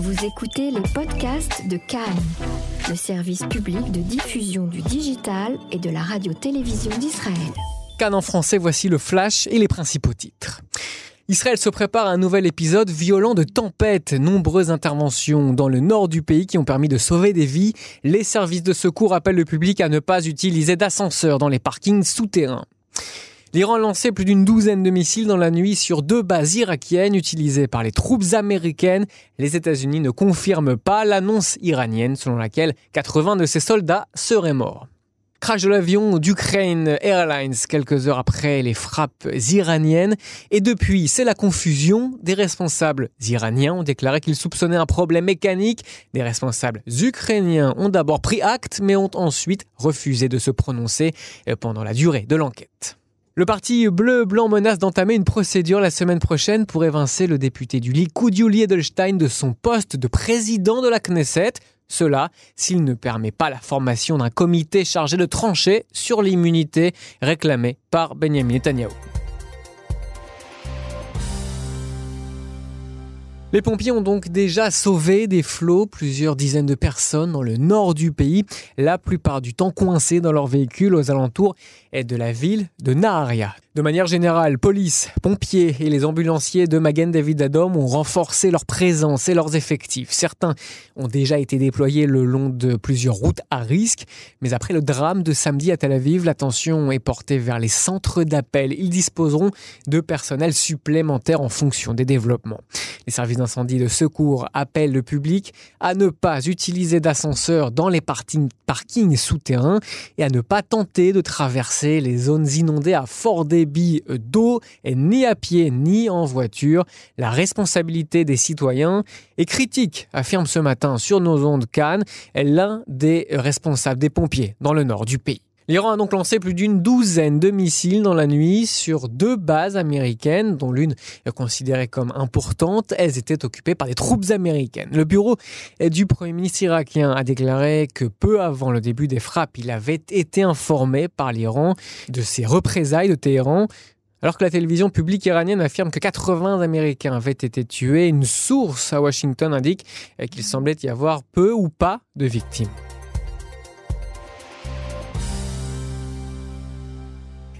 Vous écoutez les podcasts de Cannes, le service public de diffusion du digital et de la radio-télévision d'Israël. Cannes en français, voici le flash et les principaux titres. Israël se prépare à un nouvel épisode violent de tempête. Nombreuses interventions dans le nord du pays qui ont permis de sauver des vies. Les services de secours appellent le public à ne pas utiliser d'ascenseurs dans les parkings souterrains. L'Iran a lancé plus d'une douzaine de missiles dans la nuit sur deux bases irakiennes utilisées par les troupes américaines. Les États-Unis ne confirment pas l'annonce iranienne selon laquelle 80 de ses soldats seraient morts. Crash de l'avion d'Ukraine Airlines quelques heures après les frappes iraniennes. Et depuis, c'est la confusion. Des responsables iraniens ont déclaré qu'ils soupçonnaient un problème mécanique. Des responsables ukrainiens ont d'abord pris acte, mais ont ensuite refusé de se prononcer pendant la durée de l'enquête. Le parti bleu-blanc menace d'entamer une procédure la semaine prochaine pour évincer le député du Likoud Yuli Edelstein de son poste de président de la Knesset. Cela s'il ne permet pas la formation d'un comité chargé de trancher sur l'immunité réclamée par Benjamin Netanyahu. Les pompiers ont donc déjà sauvé des flots, plusieurs dizaines de personnes dans le nord du pays, la plupart du temps coincées dans leurs véhicules aux alentours de la ville de Naharia. De manière générale, police, pompiers et les ambulanciers de Magen David Adom ont renforcé leur présence et leurs effectifs. Certains ont déjà été déployés le long de plusieurs routes à risque, mais après le drame de samedi à Tel Aviv, l'attention est portée vers les centres d'appel. Ils disposeront de personnel supplémentaire en fonction des développements. Les services d'incendie de secours appellent le public à ne pas utiliser d'ascenseurs dans les parkings souterrains et à ne pas tenter de traverser les zones inondées à fort débit d'eau, et ni à pied ni en voiture. La responsabilité des citoyens est critique, affirme ce matin sur nos ondes Cannes l'un des responsables des pompiers dans le nord du pays. L'Iran a donc lancé plus d'une douzaine de missiles dans la nuit sur deux bases américaines, dont l'une est considérée comme importante. Elles étaient occupées par des troupes américaines. Le bureau du Premier ministre irakien a déclaré que peu avant le début des frappes, il avait été informé par l'Iran de ces représailles de Téhéran. Alors que la télévision publique iranienne affirme que 80 Américains avaient été tués, une source à Washington indique qu'il semblait y avoir peu ou pas de victimes.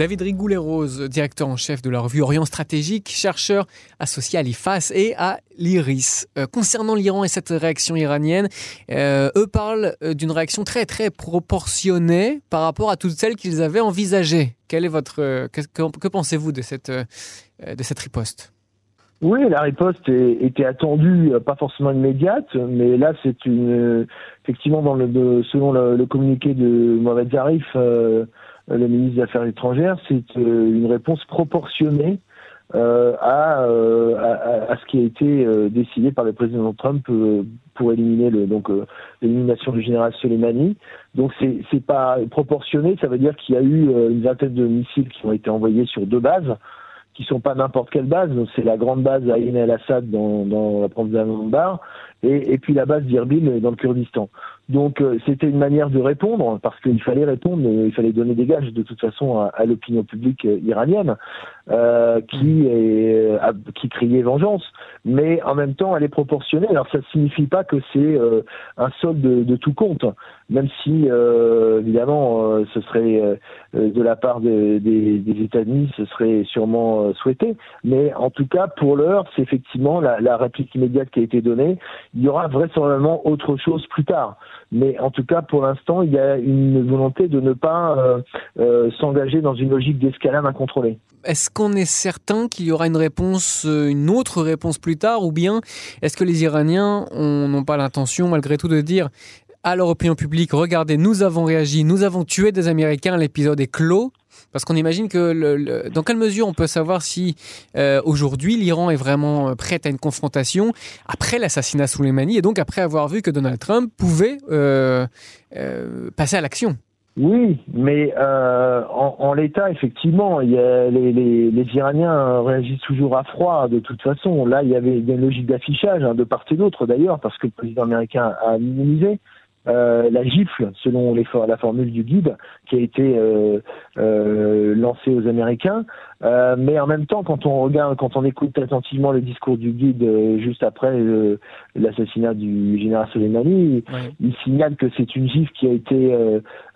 David Rigoulet-Rose, directeur en chef de la revue Orient Stratégique, chercheur associé à l'IFAS et à l'IRIS. Euh, concernant l'Iran et cette réaction iranienne, euh, eux parlent euh, d'une réaction très très proportionnée par rapport à toutes celles qu'ils avaient envisagées. Quel est votre, que, pensez-vous de cette, de cette riposte? Oui, la riposte était attendue, pas forcément immédiate, mais là c'est une effectivement selon le, communiqué de Mohamed Zarif, le ministre des Affaires étrangères, c'est euh, une réponse proportionnée euh, à, ce qui a été décidé par le président Trump pour éliminer donc l'élimination du général Soleimani. Donc c'est c'est pas proportionné, ça veut dire qu'il y a eu une vingtaine de missiles qui ont été envoyés sur deux bases qui sont pas n'importe quelle base. C'est la grande base à Ain el-Assad dans, dans la province d'Anbar et, et puis la base d'Irbil dans le Kurdistan. Donc euh, c'était une manière de répondre parce qu'il fallait répondre, il fallait donner des gages de toute façon à, l'opinion publique euh, iranienne euh, qui est, qui criait vengeance, mais en même temps elle est proportionnée. Alors ça ne signifie pas que c'est un solde de, tout compte, même si évidemment ce serait de la part des, des États-Unis, ce serait sûrement souhaité, mais en tout cas pour l'heure c'est effectivement la, la réplique immédiate qui a été donnée. Il y aura vraisemblablement autre chose plus tard. Mais en tout cas, pour l'instant, il y a une volonté de ne pas euh, euh, s'engager dans une logique d'escalade incontrôlée. Est-ce qu'on est certain qu'il y aura une réponse, euh, une autre réponse plus tard, ou bien est-ce que les Iraniens n'ont pas l'intention, malgré tout, de dire à leur opinion publique, regardez, nous avons réagi, nous avons tué des Américains, l'épisode est clos, parce qu'on imagine que le, dans quelle mesure on peut savoir si euh, aujourd'hui l'Iran est vraiment euh, prête à une confrontation après l'assassinat Soleimani et donc après avoir vu que Donald Trump pouvait euh, passer à l'action? Oui, mais en, en l'état, effectivement, les, Iraniens réagissent toujours à froid de toute façon. Là, il y avait une logique d'affichage hein, de part et d'autre d'ailleurs, parce que le président américain a minimisé. Euh, la gifle, selon les, la formule du guide, qui a été euh, euh, lancée aux Américains, Euh, mais en même temps, quand on regarde, quand on écoute attentivement le discours du guide euh, juste après euh, l'assassinat du général Soleimani, il signale que c'est une gifle qui a été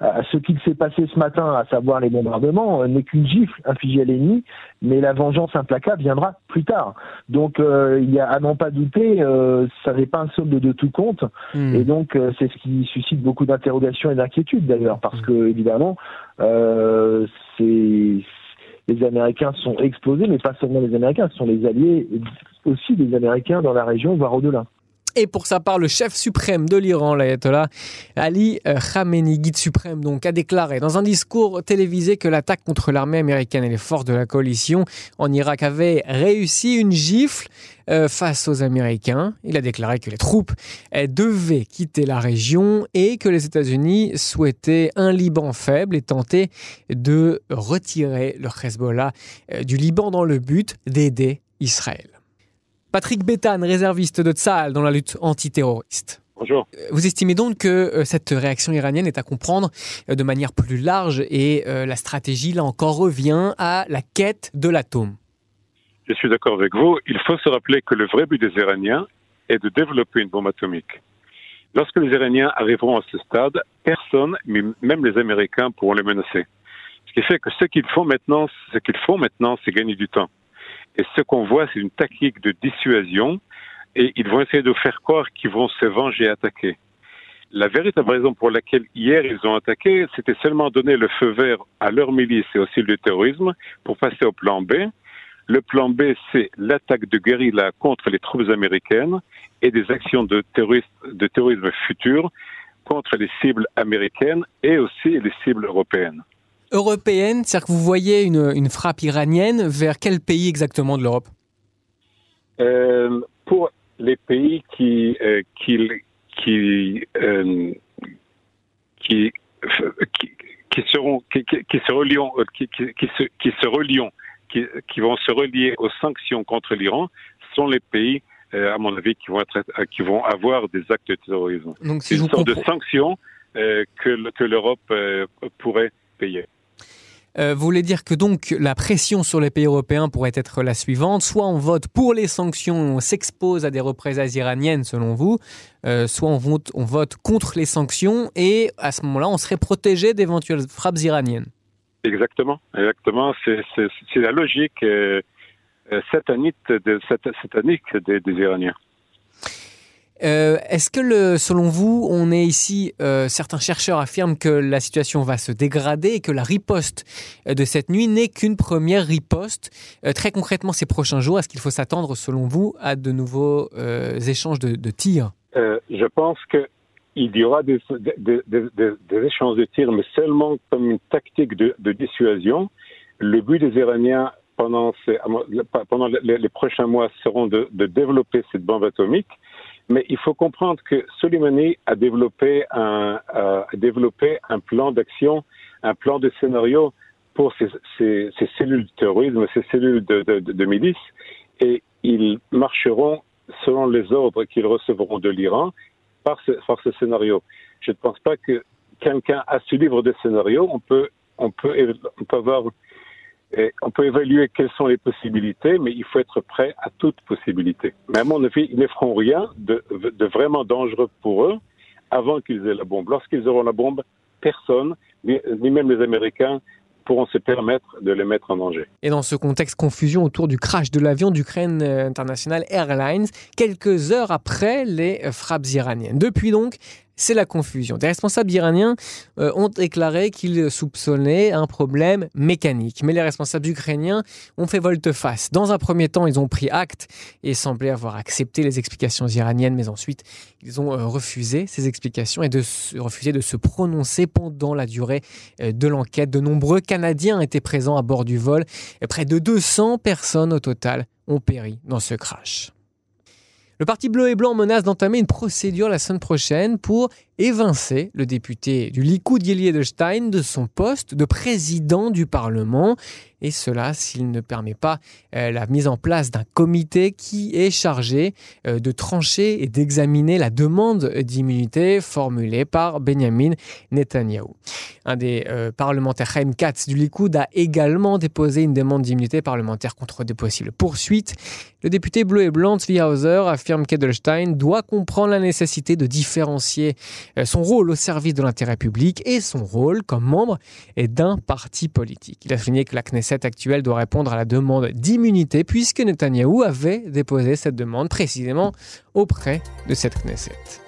à ce qu'il s'est passé ce matin, à savoir les bombardements, n'est qu'une gifle infligée à l'ennemi, mais la vengeance implacable viendra plus tard. Donc il y a à n'en pas douter, ça n'est pas un solde de tout compte, hmm. et donc c'est ce qui suscite beaucoup d'interrogations et d'inquiétudes d'ailleurs, parce hmm. que évidemment, c'est les Américains sont explosés, mais pas seulement les Américains, ce sont les alliés aussi des Américains dans la région, voire au-delà. Et pour sa part, le chef suprême de l'Iran, l'ayatollah Ali Khamenei, guide suprême, donc, a déclaré dans un discours télévisé que l'attaque contre l'armée américaine et les forces de la coalition en Irak avait réussi une gifle euh, face aux Américains. Il a déclaré que les troupes devaient quitter la région et que les États-Unis souhaitaient un Liban faible et tenter de retirer le Hezbollah euh, du Liban dans le but d'aider Israël. Patrick Béthane, réserviste de Tsahal dans la lutte antiterroriste. Bonjour. Euh, vous estimez donc que euh, cette réaction iranienne est à comprendre euh, de manière plus large et la stratégie, là encore, revient à la quête de l'atome Je suis d'accord avec vous. Il faut se rappeler que le vrai but des Iraniens est de développer une bombe atomique. Lorsque les Iraniens arriveront à ce stade, personne, même les Américains, pourront les menacer. Ce qui fait que ce qu'ils font maintenant, ce qu'ils font maintenant, c'est gagner du temps. Et ce qu'on voit, c'est une tactique de dissuasion et ils vont essayer de faire croire qu'ils vont se venger et attaquer. La véritable raison pour laquelle hier ils ont attaqué, c'était seulement donner le feu vert à leur milice et aussi le terrorisme pour passer au plan B. Le plan B, c'est l'attaque de guérilla contre les troupes américaines et des actions de, de terrorisme futures contre les cibles américaines et aussi les cibles européennes européenne, c'est-à-dire que vous voyez une, frappe iranienne vers quel pays exactement de l'Europe? Euh, Pour les pays qui euh, qui qui, euh, qui, qui seront qui, qui se relient qui, qui, se qui se relient qui, qui vont se relier aux sanctions contre l'Iran sont les pays à mon avis qui vont être qui vont avoir des actes de terrorisme. Donc si une sorte de sanctions que que l'Europe pourrait payer. Euh, voulez dire que donc la pression sur les pays européens pourrait être la suivante soit on vote pour les sanctions, on s'expose à des représailles iraniennes selon vous, euh, soit on vote, on vote contre les sanctions et à ce moment-là on serait protégé d'éventuelles frappes iraniennes. Exactement, exactement. C'est la logique euh, de, satanique des Iraniens. Euh, est-ce que, selon vous, on est ici, euh, certains chercheurs affirment que la situation va se dégrader et que la riposte euh, de cette nuit n'est qu'une première riposte? très concrètement, ces prochains jours, est-ce qu'il faut s'attendre, selon vous, à de nouveaux échanges de, tirs? Je pense qu'il y aura des, échanges de tirs, mais seulement comme une tactique de, dissuasion. Le but des Iraniens pendant, pendant les, prochains mois seront de, développer cette bombe atomique. Mais il faut comprendre que Soleimani a développé un, euh, a développé un plan d'action, un plan de scénario pour ces, ces, ces, cellules de terrorisme, ces cellules de, de, de milice, et ils marcheront selon les ordres qu'ils recevront de l'Iran par ce, par ce scénario. Je ne pense pas que quelqu'un a ce livre de scénario. On peut, on peut, on peut avoir on peut évaluer quelles sont les possibilités, mais il faut être prêt à toute possibilité. Mais à mon avis, ils ne feront rien de, vraiment dangereux pour eux avant qu'ils aient la bombe. Lorsqu'ils auront la bombe, personne, ni, même les Américains, pourront se permettre de les mettre en danger. Et dans ce contexte, confusion autour du crash de l'avion d'Ukraine International Airlines, quelques heures après les frappes iraniennes. Depuis donc, c'est la confusion. Des responsables iraniens euh, ont déclaré qu'ils soupçonnaient un problème mécanique, mais les responsables ukrainiens ont fait volte-face. Dans un premier temps, ils ont pris acte et semblaient avoir accepté les explications iraniennes, mais ensuite, ils ont euh, refusé ces explications et de refusé de se prononcer pendant la durée euh, de l'enquête. De nombreux Canadiens étaient présents à bord du vol et près de 200 personnes au total ont péri dans ce crash. Le Parti bleu et blanc menace d'entamer une procédure la semaine prochaine pour évincer le député du Likoud Yeli Edelstein de son poste de président du Parlement. et cela s'il ne permet pas euh, la mise en place d'un comité qui est chargé euh, de trancher et d'examiner la demande d'immunité formulée par Benjamin Netanyahu. Un des euh, parlementaires Chaim Katz du Likoud a également déposé une demande d'immunité parlementaire contre de possibles poursuites. Le député bleu et blanc Hauser affirme qu'Edelstein doit comprendre la nécessité de différencier son rôle au service de l'intérêt public et son rôle comme membre d'un parti politique. Il a souligné que la Knesset actuelle doit répondre à la demande d'immunité puisque Netanyahou avait déposé cette demande précisément auprès de cette Knesset.